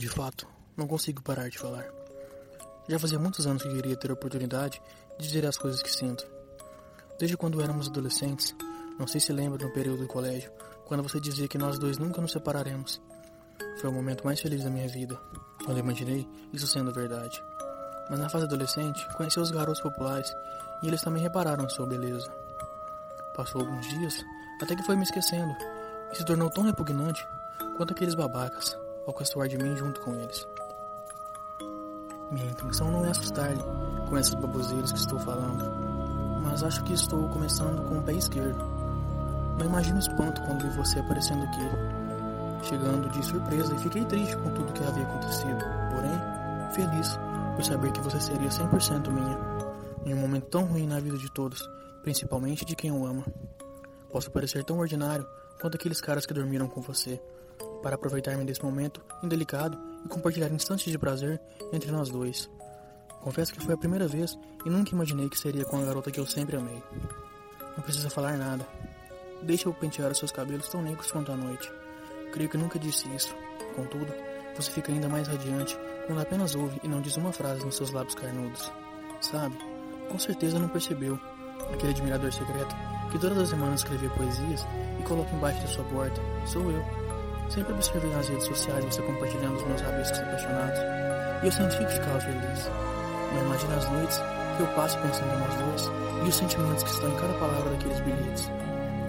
De fato, não consigo parar de falar. Já fazia muitos anos que queria ter a oportunidade de dizer as coisas que sinto. Desde quando éramos adolescentes, não sei se lembra no período do colégio, quando você dizia que nós dois nunca nos separaremos. Foi o momento mais feliz da minha vida, quando imaginei isso sendo verdade. Mas na fase adolescente, conheci os garotos populares e eles também repararam sua beleza. Passou alguns dias, até que foi me esquecendo, e se tornou tão repugnante quanto aqueles babacas, ao caçoar de mim junto com eles. Minha intenção não é assustar-lhe com essas baboseiras que estou falando, mas acho que estou começando com o pé esquerdo. Não imagino o espanto quando vi você aparecendo aqui, chegando de surpresa e fiquei triste com tudo que havia acontecido, porém, feliz por saber que você seria 100% minha, em um momento tão ruim na vida de todos, principalmente de quem eu amo. Posso parecer tão ordinário quanto aqueles caras que dormiram com você, para aproveitar-me desse momento indelicado e compartilhar instantes de prazer entre nós dois. Confesso que foi a primeira vez e nunca imaginei que seria com a garota que eu sempre amei. Não precisa falar nada. Deixa eu pentear os seus cabelos tão negros quanto a noite. Creio que nunca disse isso. Contudo, você fica ainda mais radiante quando apenas ouve e não diz uma frase nos seus lábios carnudos. Sabe? Com certeza não percebeu. Aquele admirador secreto que todas as semanas escrevia poesias e coloca embaixo da sua porta. Sou eu. Sempre observei nas redes sociais você compartilhando os meus rabiscos apaixonados. E eu senti que ficava feliz. Não imagina as noites que eu passo pensando em nós dois e os sentimentos que estão em cada palavra daqueles bilhetes.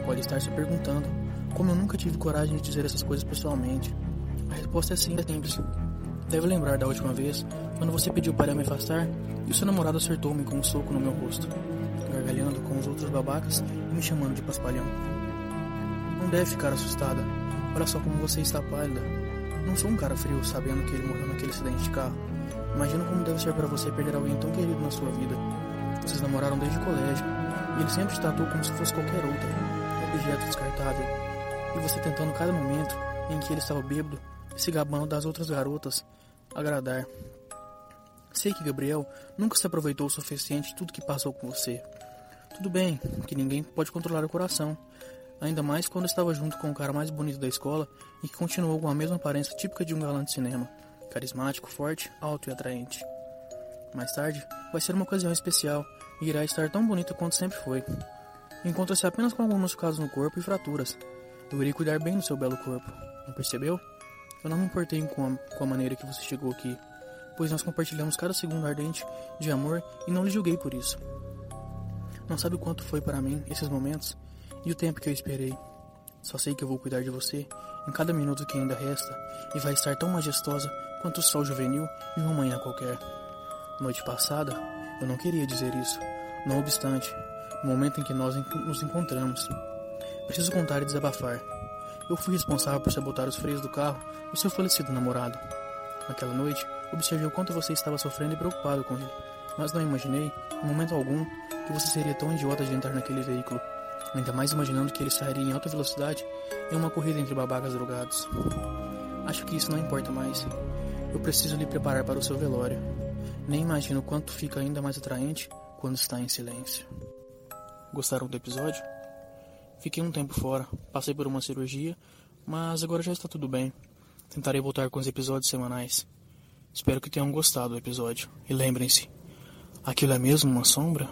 Pode estar se perguntando como eu nunca tive coragem de dizer essas coisas pessoalmente. A resposta é simples. Deve lembrar da última vez, quando você pediu para me afastar e o seu namorado acertou-me com um soco no meu rosto, gargalhando com os outros babacas e me chamando de paspalhão. Não deve ficar assustada. Olha só como você está pálida. Não sou um cara frio sabendo que ele morreu naquele acidente de carro. Imagino como deve ser para você perder alguém tão querido na sua vida. Vocês namoraram desde o colégio e ele sempre te tratou como se fosse qualquer outro, objeto descartável. E você tentando cada momento em que ele estava bêbado, se gabando das outras garotas, agradar. Sei que Gabriel nunca se aproveitou o suficiente de tudo que passou com você. Tudo bem, que ninguém pode controlar o coração, ainda mais quando estava junto com o cara mais bonito da escola e que continuou com a mesma aparência típica de um galã de cinema, carismático, forte, alto e atraente. Mais tarde, vai ser uma ocasião especial e irá estar tão bonita quanto sempre foi. Encontra-se apenas com alguns casos no corpo e fraturas. Eu irei cuidar bem do seu belo corpo, não percebeu? Eu não me importei com a, com a maneira que você chegou aqui, pois nós compartilhamos cada segundo ardente de amor e não lhe julguei por isso. Não sabe o quanto foi para mim esses momentos e o tempo que eu esperei. Só sei que eu vou cuidar de você em cada minuto que ainda resta e vai estar tão majestosa quanto o sol juvenil de uma manhã qualquer. Noite passada, eu não queria dizer isso. Não obstante, no momento em que nós nos encontramos, preciso contar e desabafar. Eu fui responsável por sabotar os freios do carro do seu falecido namorado. Naquela noite, observei o quanto você estava sofrendo e preocupado com ele, mas não imaginei, em momento algum, que você seria tão idiota de entrar naquele veículo ainda mais imaginando que ele sairia em alta velocidade em uma corrida entre babacas drogados. Acho que isso não importa mais. Eu preciso lhe preparar para o seu velório. Nem imagino quanto fica ainda mais atraente quando está em silêncio. Gostaram do episódio? Fiquei um tempo fora, passei por uma cirurgia, mas agora já está tudo bem. Tentarei voltar com os episódios semanais. Espero que tenham gostado do episódio. E lembrem-se, aquilo é mesmo uma sombra?